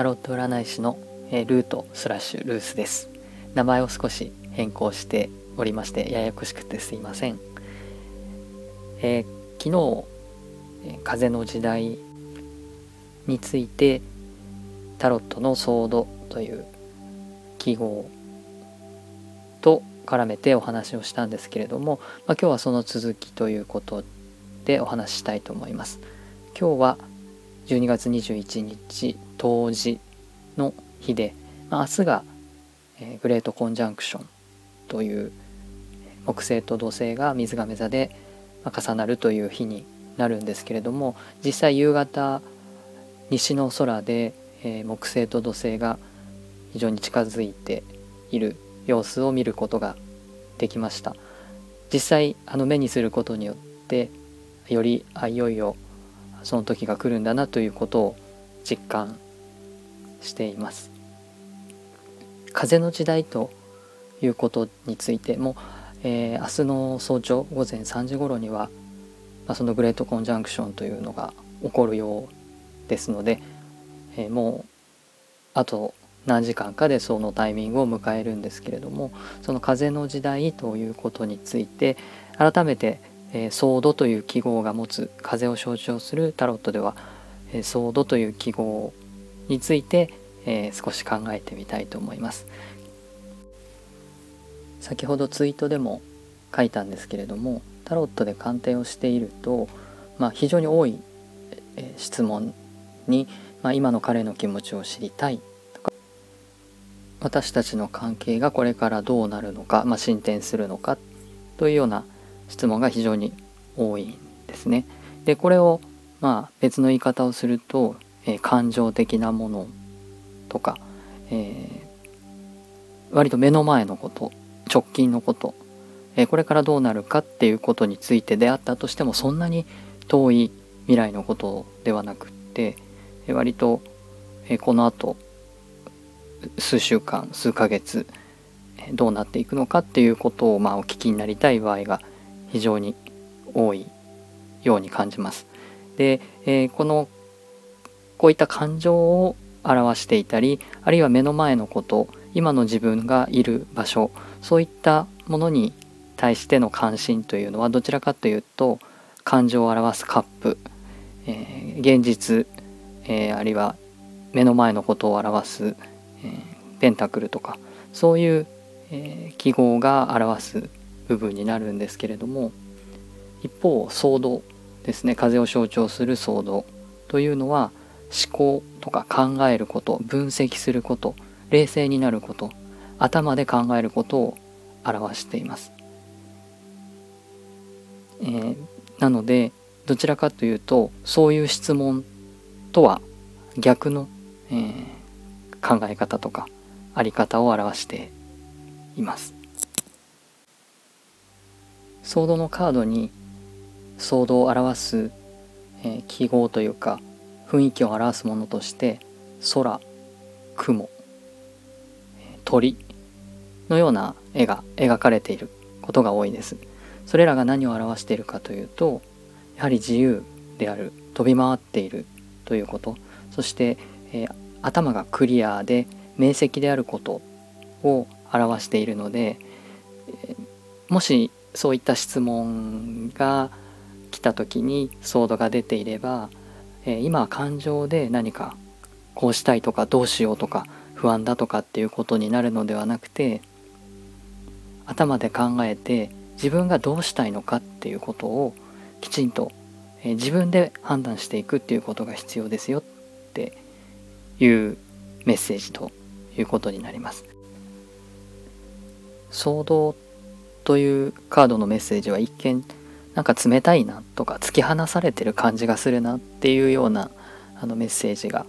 タロット占い師のえルートスラッシュルースです。名前を少し変更しておりましてややこしくてすいません、えー、昨日風の時代についてタロットのソードという記号と絡めてお話をしたんですけれども、まあ、今日はその続きということでお話ししたいと思います。今日は12月21日冬至の日で、まあ、明日が、えー、グレートコンジャンクションという木星と土星が水亀座で重なるという日になるんですけれども実際夕方西の空で、えー、木星と土星が非常に近づいている様子を見ることができました。実際あの目にすることによってよりあいよいよその時が来るんだなということを実感しています。風の時代ということについても、えー、明日の早朝午前3時頃には、まあ、そのグレートコンジャンクションというのが起こるようですので、えー、もうあと何時間かでそのタイミングを迎えるんですけれどもその風の時代ということについて改めて、えー、ソードという記号が持つ風を象徴するタロットでは、えー、ソードという記号について、えー、少し考えてみたいと思います。先ほどツイートでも書いたんですけれどもタロットで鑑定をしていると、まあ、非常に多い、え質問に、まあ、今の彼の気持ちを知りたいとか私たちの関係がこれからどうなるのか、まあ、進展するのかというような質問が非常に多いんですね。でこれをまあ別の言い方をすると、えー、感情的なものとか、えー、割と目の前のこと直近のこと、えー、これからどうなるかっていうことについてであったとしてもそんなに遠い未来のことではなくって、えー、割と、えー、このあと数週間数ヶ月、えどうなっていくのかっていうことを、まあ、お聞きになりたい場合が非常に多いように感じます。で、えこのこういった感情を表していたりあるいは目の前のこと今の自分がいる場所そういったものに対しての関心というのはどちらかというと感情を表すカップ、えー、現実、えー、あるいは目の前のことを表す、えー、ペンタクルとかそういう、え記号が表す部分になるんですけれども一方ソードですね。風を象徴するソードというのは思考とか考えること分析すること冷静になること頭で考えることを表しています、えー、なのでどちらかというとそういう質問とは逆の、えー、考え方とかあり方を表しています。ソードのカードにソードを表す、えー、記号というか雰囲気を表すものとして空雲鳥のような絵が描かれていることが多いです。それらが何を表しているかというとやはり自由である飛び回っているということそして、えー、頭がクリアで明晰であることを表しているので、えー、もしそういった質問が来た時にソードが出ていれば、えー、今感情で何かこうしたいとかどうしようとか不安だとかっていうことになるのではなくて頭で考えて自分がどうしたいのかっていうことをきちんと、え自分で判断していくっていうことが必要ですよっていうメッセージということになります。騒動というカードのメッセージは一見なんか冷たいなとか突き放されてる感じがするなっていうようなあのメッセージが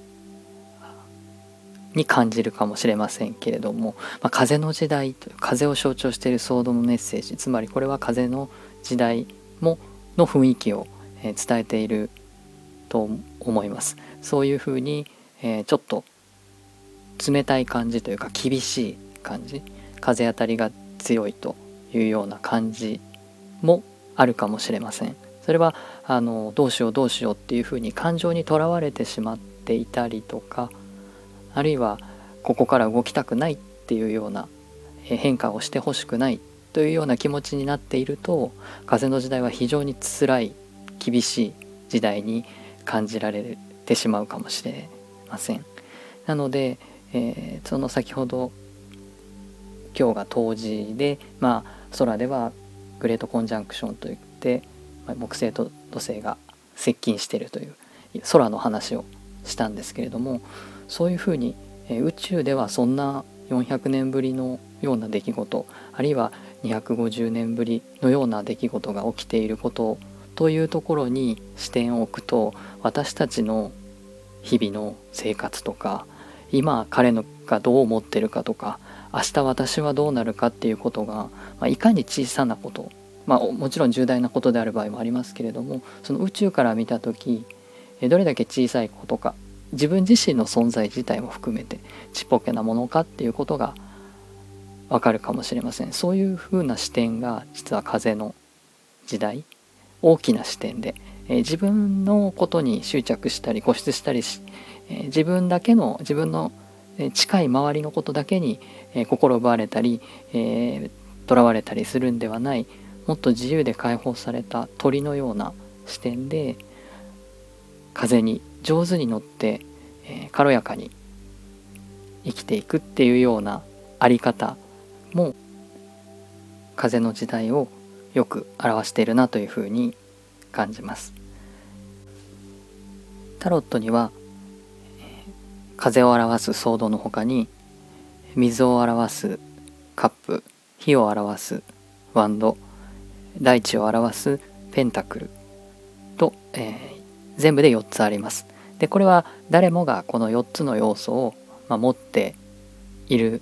に感じるかもしれませんけれども、まあ、風の時代という風を象徴しているソードのメッセージつまりこれは風の時代もの雰囲気を、え伝えていると思います。そういうふうに、えちょっと冷たい感じというか厳しい感じ風当たりが強いというような感じもあるかもしれませんそれはあのどうしようどうしようっていうふうに感情にとらわれてしまっていたりとかあるいはここから動きたくないっていうような変化をしてほしくないというような気持ちになっていると風の時代は非常に辛い厳しい時代に感じられてしまうかもしれません。なので、えー、その先ほど今日が冬至で、まあ、空ではグレートコンジャンクションといって、木星と土星が接近しているという空の話をしたんですけれどもそういうふうに、え、宇宙ではそんな400年ぶりのような出来事あるいは250年ぶりのような出来事が起きていることというところに視点を置くと私たちの日々の生活とか今彼のがどう思ってるかとか明日私はどうなるかっていうことが、まあ、いかに小さなこと、まあ、もちろん重大なことである場合もありますけれどもその宇宙から見た時どれだけ小さいことか自分自身の存在自体も含めてちっぽけなものかっていうことがわかるかもしれません。そういうふうな視点が実は風の時代大きな視点で、えー、自分のことに執着したり固執したりし、えー、自分だけの自分の近い周りのことだけに、心奪われたりとら、えー、われたりするんではないもっと自由で解放された鳥のような視点で風に上手に乗って、え、軽やかに生きていくっていうようなあり方も風の時代をよく表しているなというふうに感じます。タロットには風を表すソードの他に水を表すカップ火を表すワンド大地を表すペンタクルと、えー、全部で4つあります。でこれは誰もがこの4つの要素を、まあ、持っている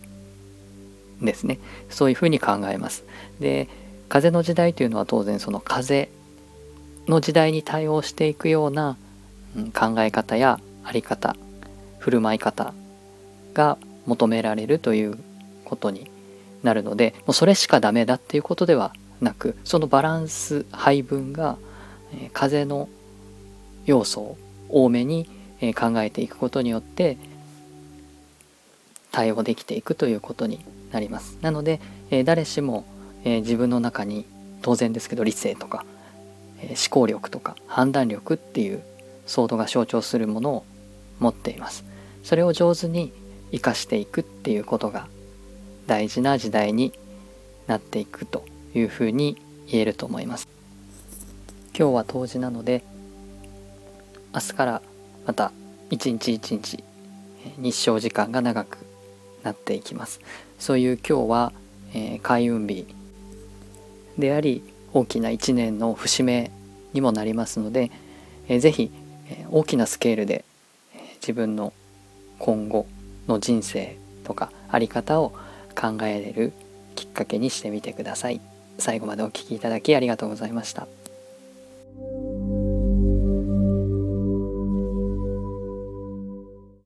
んですね。そういうふうに考えます。で風の時代というのは当然その風の時代に対応していくような、うん、考え方やあり方振る舞い方が求められるということになるのでもうそれしかダメだっていうことではなくそのバランス配分が、えー、風の要素を多めに、えー、考えていくことによって対応できていくということになります。なので、えー、誰しも、え、自分の中に当然ですけど理性とか、え、思考力とか判断力っていうソードが象徴するものを持っています。それを上手に生かしていくっていうことが大事な時代になっていくというふうに言えると思います。今日は冬至なので明日からまた一日一日日照時間が長くなっていきます。そういう今日は、えー、開運日であり大きな一年の節目にもなりますので、えー、ぜひ、えー、大きなスケールで、自分の今後の人生とか在り方を考えれるきっかけにしてみてください。最後までお聴きいただきありがとうございました。